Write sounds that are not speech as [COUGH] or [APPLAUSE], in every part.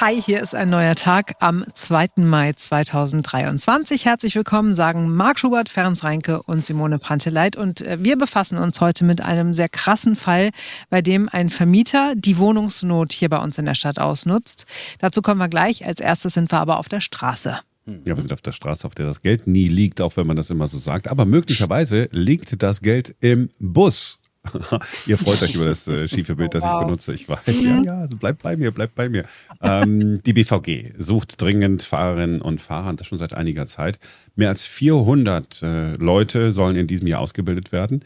Hi, hier ist ein neuer Tag am 2. Mai 2023. Herzlich willkommen, sagen Marc Schubert, Ferenc Reinke und Simone Panteleit. Und äh, wir befassen uns heute mit einem sehr krassen Fall, bei dem ein Vermieter die Wohnungsnot hier bei uns in der Stadt ausnutzt. Dazu kommen wir gleich. Als erstes sind wir aber auf der Straße. Ja, wir sind auf der Straße, auf der das Geld nie liegt, auch wenn man das immer so sagt. Aber möglicherweise liegt das Geld im Bus. [LAUGHS] Ihr freut euch über das äh, schiefe Bild, das ich benutze. Ich weiß, ja, ja, also bleibt bei mir, bleibt bei mir. Ähm, die BVG sucht dringend Fahrerinnen und Fahrer, das schon seit einiger Zeit. Mehr als 400 äh, Leute sollen in diesem Jahr ausgebildet werden.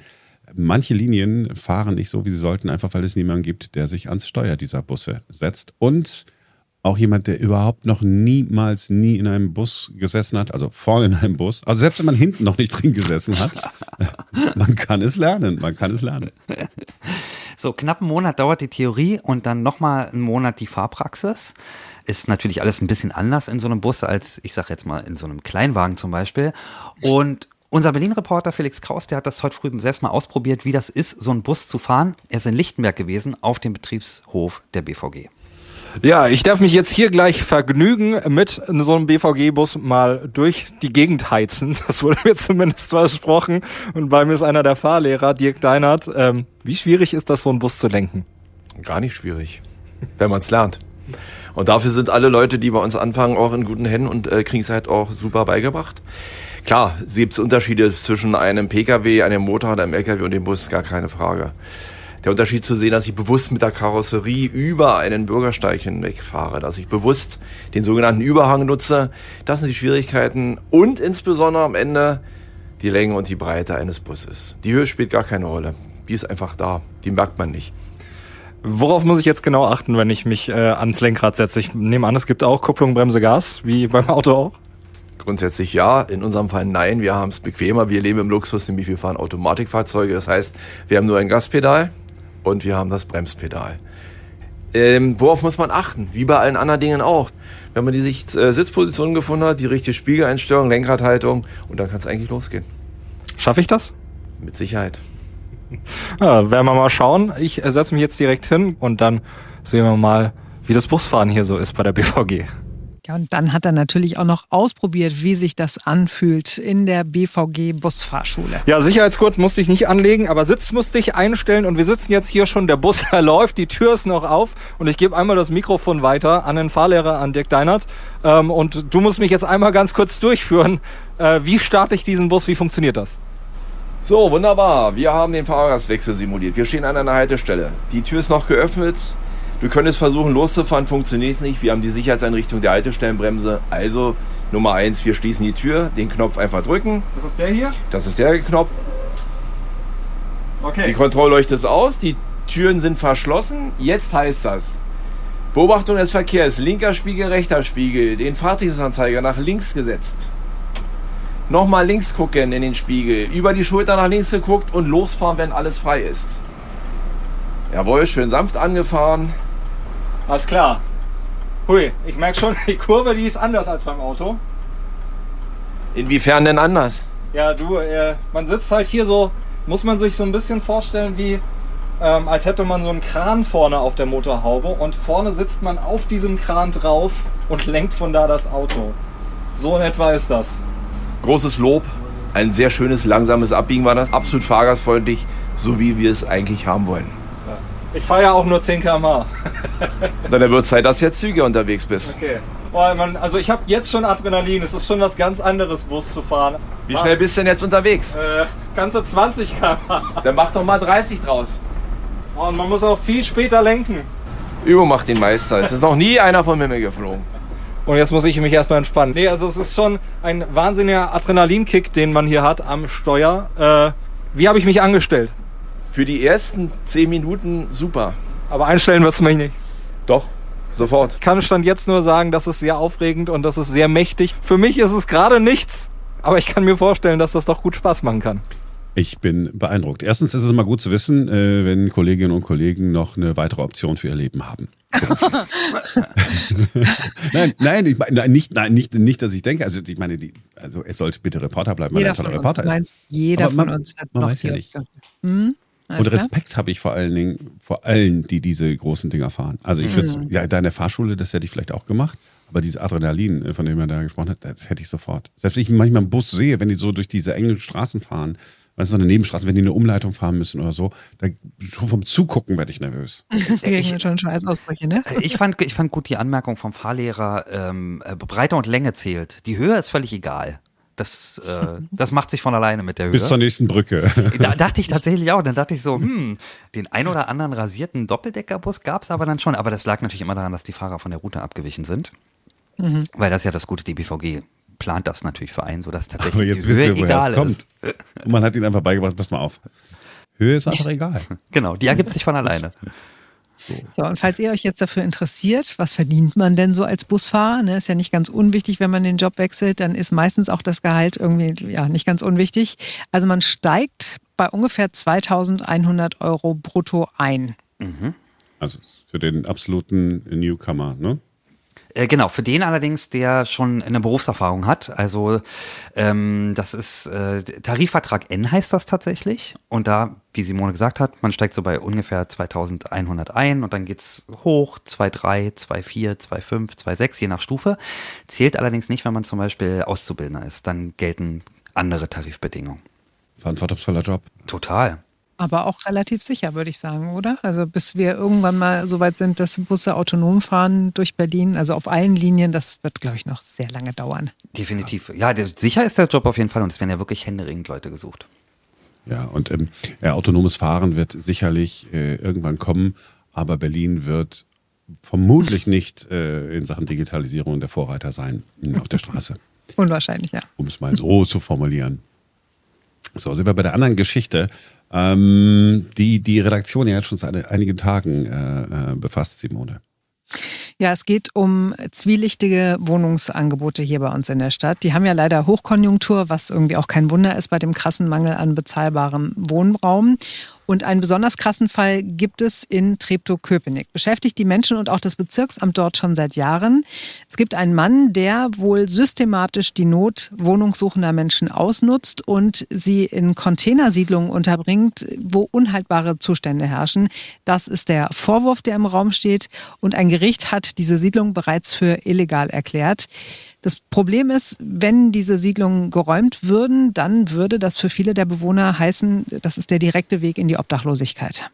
Manche Linien fahren nicht so, wie sie sollten, einfach weil es niemanden gibt, der sich ans Steuer dieser Busse setzt. Und auch jemand, der überhaupt noch niemals nie in einem Bus gesessen hat, also vorne in einem Bus. Also selbst wenn man hinten noch nicht drin gesessen hat, [LAUGHS] man kann es lernen, man kann es lernen. So, knapp einen Monat dauert die Theorie und dann nochmal einen Monat die Fahrpraxis. Ist natürlich alles ein bisschen anders in so einem Bus als, ich sag jetzt mal, in so einem Kleinwagen zum Beispiel. Und unser Berlin-Reporter Felix Kraus, der hat das heute früh selbst mal ausprobiert, wie das ist, so einen Bus zu fahren. Er ist in Lichtenberg gewesen, auf dem Betriebshof der BVG. Ja, ich darf mich jetzt hier gleich vergnügen, mit so einem BVG-Bus mal durch die Gegend heizen. [LAUGHS] Das wurde mir zumindest versprochen. Und bei mir ist einer der Fahrlehrer, Dirk Deinert. Ähm, wie schwierig ist das, so einen Bus zu lenken? Gar nicht schwierig, wenn man es lernt. Und dafür sind alle Leute, die bei uns anfangen, auch in guten Händen und äh, kriegen es halt auch super beigebracht. Klar, es gibt Unterschiede zwischen einem Pkw, einem Motorrad, einem LKW und dem Bus, gar keine Frage der Unterschied zu sehen, dass ich bewusst mit der Karosserie über einen Bürgersteig hinweg fahre, dass ich bewusst den sogenannten Überhang nutze. Das sind die Schwierigkeiten und insbesondere am Ende die Länge und die Breite eines Busses. Die Höhe spielt gar keine Rolle. Die ist einfach da. Die merkt man nicht. Worauf muss ich jetzt genau achten, wenn ich mich äh, ans Lenkrad setze? Ich nehme an, es gibt auch Kupplung, Bremse, Gas, wie [LAUGHS] beim Auto auch. Grundsätzlich ja, in unserem Fall nein. Wir haben es bequemer. Wir leben im Luxus, nämlich wir fahren Automatikfahrzeuge. Das heißt, wir haben nur ein Gaspedal und wir haben das Bremspedal. Ähm, worauf muss man achten? Wie bei allen anderen Dingen auch. Wenn man die sich, äh, Sitzposition gefunden hat, die richtige Spiegeleinstellung, Lenkradhaltung und dann kann es eigentlich losgehen. Schaffe ich das? Mit Sicherheit. [LAUGHS] Ja, werden wir mal schauen. Ich setze mich jetzt direkt hin und dann sehen wir mal, wie das Busfahren hier so ist bei der BVG. Ja, und dann hat er natürlich auch noch ausprobiert, wie sich das anfühlt in der BVG Busfahrschule. Ja, Sicherheitsgurt musste ich nicht anlegen, aber Sitz musste ich einstellen und wir sitzen jetzt hier schon, der Bus [LAUGHS] läuft, die Tür ist noch auf und ich gebe einmal das Mikrofon weiter an den Fahrlehrer, an Dirk Deinert ähm, und du musst mich jetzt einmal ganz kurz durchführen. Äh, wie starte ich diesen Bus, wie funktioniert das? So, wunderbar. Wir haben den Fahrgastwechsel simuliert. Wir stehen an einer Haltestelle. Die Tür ist noch geöffnet. Du könntest versuchen loszufahren, funktioniert es nicht. Wir haben die Sicherheitseinrichtung der Haltestellenbremse. Also Nummer eins, wir schließen die Tür, den Knopf einfach drücken. Das ist der hier? Das ist der Knopf. Okay. Die Kontrollleuchte ist aus, die Türen sind verschlossen. Jetzt heißt das. Beobachtung des Verkehrs, linker Spiegel, rechter Spiegel, den Fahrtrichtungsanzeiger nach links gesetzt. Nochmal links gucken in den Spiegel, über die Schulter nach links geguckt und losfahren, wenn alles frei ist. Jawohl, schön sanft angefahren. Alles klar. Hui, ich merke schon, die Kurve, die ist anders als beim Auto. Inwiefern denn anders? Ja, du, äh, man sitzt halt hier so, muss man sich so ein bisschen vorstellen, wie ähm, als hätte man so einen Kran vorne auf der Motorhaube und vorne sitzt man auf diesem Kran drauf und lenkt von da das Auto. So in etwa ist das. Großes Lob. Ein sehr schönes, langsames Abbiegen war das. Absolut fahrgastfreundlich, so wie wir es eigentlich haben wollen. Ich fahre ja auch nur 10 km/h. [LAUGHS] Dann wird Zeit, dass du jetzt Züge unterwegs bist. Okay. Boah, man, also ich habe jetzt schon Adrenalin. Es ist schon was ganz anderes, Bus zu fahren. Wie schnell bist du denn jetzt unterwegs? Äh, ganze 20 km/h. Dann mach doch mal 30 draus. Oh, und man muss auch viel später lenken. Übung macht den Meister. Es ist noch nie einer vom Himmel geflogen. Und jetzt muss ich mich erstmal entspannen. Nee, also es ist schon ein wahnsinniger Adrenalinkick, den man hier hat am Steuer. Äh, wie habe ich mich angestellt? Für die ersten 10 Minuten super. Aber einstellen wird es mich nicht. Doch, sofort. Ich kann Stand jetzt nur sagen, das ist sehr aufregend und das ist sehr mächtig. Für mich ist es gerade nichts, aber ich kann mir vorstellen, dass das doch gut Spaß machen kann. Ich bin beeindruckt. Erstens ist es immer gut zu wissen, äh, wenn Kolleginnen und Kollegen noch eine weitere Option für ihr Leben haben. [LAUGHS] nein, nein, ich meine, nicht, nein, nicht, nicht, dass ich denke, also ich meine, die, also es sollte bitte Reporter bleiben, weil Jeder er ein toller von Reporter uns, ist. meinst, jeder Aber man- von uns hat man noch weiß die ja nicht. Option. Hm? Und Respekt habe ich vor allen Dingen vor allen, die diese großen Dinger fahren. Also ich würde, mhm. ja, deine Fahrschule, das hätte ich vielleicht auch gemacht. Aber dieses Adrenalin, äh, von dem er da gesprochen hat, das hätte ich sofort. Selbst wenn ich manchmal einen Bus sehe, wenn die so durch diese engen Straßen fahren, was ist so eine Nebenstraße, wenn die eine Umleitung fahren müssen oder so, da schon vom Zugucken werde ich nervös. [LAUGHS] ich, schon Scheißausbrüche, ne? Ich fand, ich fand gut die Anmerkung vom Fahrlehrer, ähm, äh, Breite und Länge zählt. Die Höhe ist völlig egal. Das, äh, das macht sich von alleine mit der Höhe. Bis zur nächsten Brücke. [LAUGHS] Da dachte ich tatsächlich auch. Dann dachte ich so, hm, den ein oder anderen rasierten Doppeldeckerbus gab es aber dann schon. Aber das lag natürlich immer daran, dass die Fahrer von der Route abgewichen sind. Mhm. Weil das ja das gute DBVG plant das natürlich für einen, sodass tatsächlich Aber jetzt wissen wir, woher es kommt. Und man hat ihnen einfach beigebracht, pass mal auf. Höhe ist einfach [LAUGHS] egal. Genau, die ergibt sich von alleine. So. und falls ihr euch jetzt dafür interessiert, was verdient man denn so als Busfahrer? Ne, ist ja nicht ganz unwichtig, wenn man den Job wechselt, dann ist meistens auch das Gehalt irgendwie ja nicht ganz unwichtig. Also man steigt bei ungefähr 2100 Euro brutto ein. Mhm. Also für den absoluten Newcomer, ne? Äh, genau, für den allerdings, der schon eine Berufserfahrung hat. Also ähm, das ist äh, Tarifvertrag N heißt das tatsächlich. Und da, wie Simone gesagt hat, man steigt so bei ungefähr 2100 ein und dann geht's hoch, 2,3, 2,4, 2,5, 2,6, je nach Stufe. Zählt allerdings nicht, wenn man zum Beispiel Auszubildender ist. Dann gelten andere Tarifbedingungen. Verantwortungsvoller Job. Total. Aber auch relativ sicher, würde ich sagen, oder? Also bis wir irgendwann mal so weit sind, dass Busse autonom fahren durch Berlin, also auf allen Linien, das wird, glaube ich, noch sehr lange dauern. Definitiv. Ja, der, sicher ist der Job auf jeden Fall und es werden ja wirklich händeringend Leute gesucht. Ja, und ähm, ja, autonomes Fahren wird sicherlich äh, irgendwann kommen, aber Berlin wird vermutlich nicht äh, in Sachen Digitalisierung der Vorreiter sein auf der Straße. [LAUGHS] Unwahrscheinlich, ja. Um es mal so zu formulieren. So, sind wir bei der anderen Geschichte, ähm, die die Redaktion ja schon seit einigen Tagen äh, äh, befasst, Simone. Ja, es geht um zwielichtige Wohnungsangebote hier bei uns in der Stadt. Die haben ja leider Hochkonjunktur, was irgendwie auch kein Wunder ist bei dem krassen Mangel an bezahlbarem Wohnraum. Und einen besonders krassen Fall gibt es in Treptow-Köpenick. Beschäftigt die Menschen und auch das Bezirksamt dort schon seit Jahren. Es gibt einen Mann, der wohl systematisch die Not wohnungssuchender Menschen ausnutzt und sie in Containersiedlungen unterbringt, wo unhaltbare Zustände herrschen. Das ist der Vorwurf, der im Raum steht. Und ein Gericht hat diese Siedlung bereits für illegal erklärt. Das Problem ist, wenn diese Siedlungen geräumt würden, dann würde das für viele der Bewohner heißen, das ist der direkte Weg in die Obdachlosigkeit.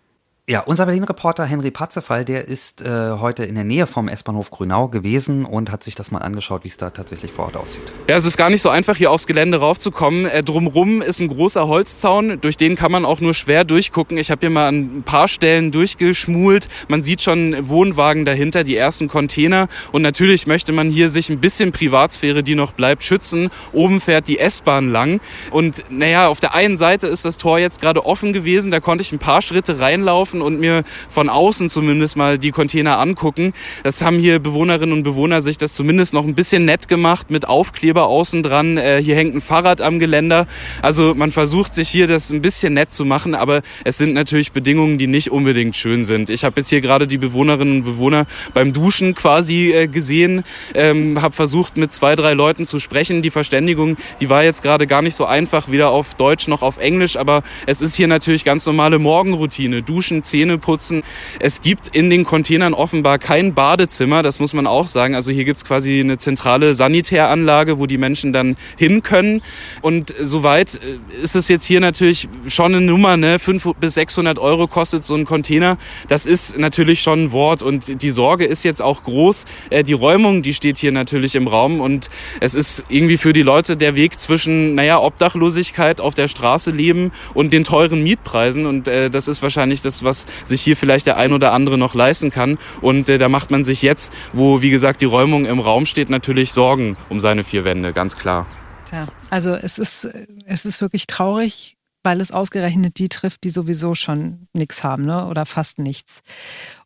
Ja, unser Berlin-Reporter Henry Patzefall, der ist äh, heute in der Nähe vom S-Bahnhof Grünau gewesen und hat sich das mal angeschaut, wie es da tatsächlich vor Ort aussieht. Ja, es ist gar nicht so einfach, hier aufs Gelände raufzukommen. Äh, drumrum ist ein großer Holzzaun, durch den kann man auch nur schwer durchgucken. Ich habe hier mal an ein paar Stellen durchgeschmult. Man sieht schon Wohnwagen dahinter, die ersten Container. Und natürlich möchte man hier sich ein bisschen Privatsphäre, die noch bleibt, schützen. Oben fährt die S-Bahn lang. Und naja, auf der einen Seite ist das Tor jetzt gerade offen gewesen, da konnte ich ein paar Schritte reinlaufen laufen und mir von außen zumindest mal die Container angucken. Das haben hier Bewohnerinnen und Bewohner sich das zumindest noch ein bisschen nett gemacht mit Aufkleber außen dran. Äh, hier hängt ein Fahrrad am Geländer. Also man versucht sich hier das ein bisschen nett zu machen, aber es sind natürlich Bedingungen, die nicht unbedingt schön sind. Ich habe jetzt hier gerade die Bewohnerinnen und Bewohner beim Duschen quasi äh, gesehen, ähm, habe versucht mit zwei, drei Leuten zu sprechen. Die Verständigung, die war jetzt gerade gar nicht so einfach, weder auf Deutsch noch auf Englisch, aber es ist hier natürlich ganz normale Morgenroutine. Duschen, Zähne putzen. Es gibt in den Containern offenbar kein Badezimmer, das muss man auch sagen. Also hier gibt es quasi eine zentrale Sanitäranlage, wo die Menschen dann hin können. Und soweit äh, ist es jetzt hier natürlich schon eine Nummer, ne? 500 bis 600 Euro kostet so ein Container. Das ist natürlich schon ein Wort und die Sorge ist jetzt auch groß. Äh, die Räumung, die steht hier natürlich im Raum und es ist irgendwie für die Leute der Weg zwischen, naja, Obdachlosigkeit auf der Straße leben und den teuren Mietpreisen und äh, das ist wahrscheinlich das, was was sich hier vielleicht der ein oder andere noch leisten kann. Und äh, da macht man sich jetzt, wo wie gesagt die Räumung im Raum steht, natürlich Sorgen um seine vier Wände, ganz klar. Tja, also es ist, es ist wirklich traurig, weil es ausgerechnet die trifft, die sowieso schon nichts haben ne? oder fast nichts.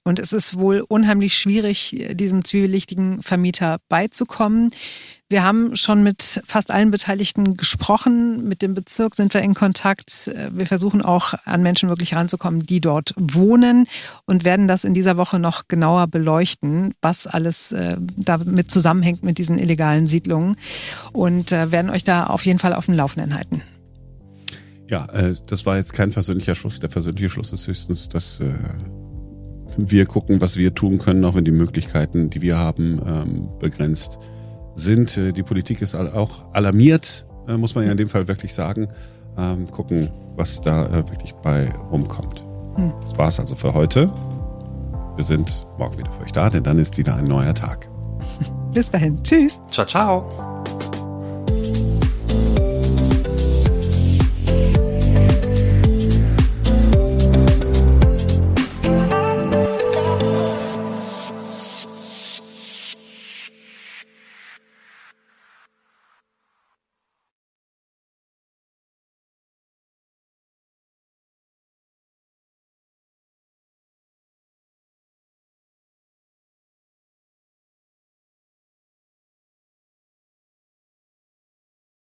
Und es ist wohl unheimlich schwierig, diesem zwielichtigen Vermieter beizukommen. Wir haben schon mit fast allen Beteiligten gesprochen. Mit dem Bezirk sind wir in Kontakt. Wir versuchen auch an Menschen wirklich ranzukommen, die dort wohnen und werden das in dieser Woche noch genauer beleuchten, was alles äh, damit zusammenhängt mit diesen illegalen Siedlungen und äh, werden euch da auf jeden Fall auf dem Laufenden halten. Ja, äh, das war jetzt kein persönlicher Schluss. Der persönliche Schluss ist höchstens, dass äh, wir gucken, was wir tun können, auch wenn die Möglichkeiten, die wir haben, ähm, begrenzt sind. Äh, die Politik ist auch alarmiert, äh, muss man ja in dem Fall wirklich sagen. Ähm, gucken, was da äh, wirklich bei rumkommt. Hm. Das war's also für heute. Wir sind morgen wieder für euch da, denn dann ist wieder ein neuer Tag. [LAUGHS] Bis dahin. Tschüss. Ciao, ciao.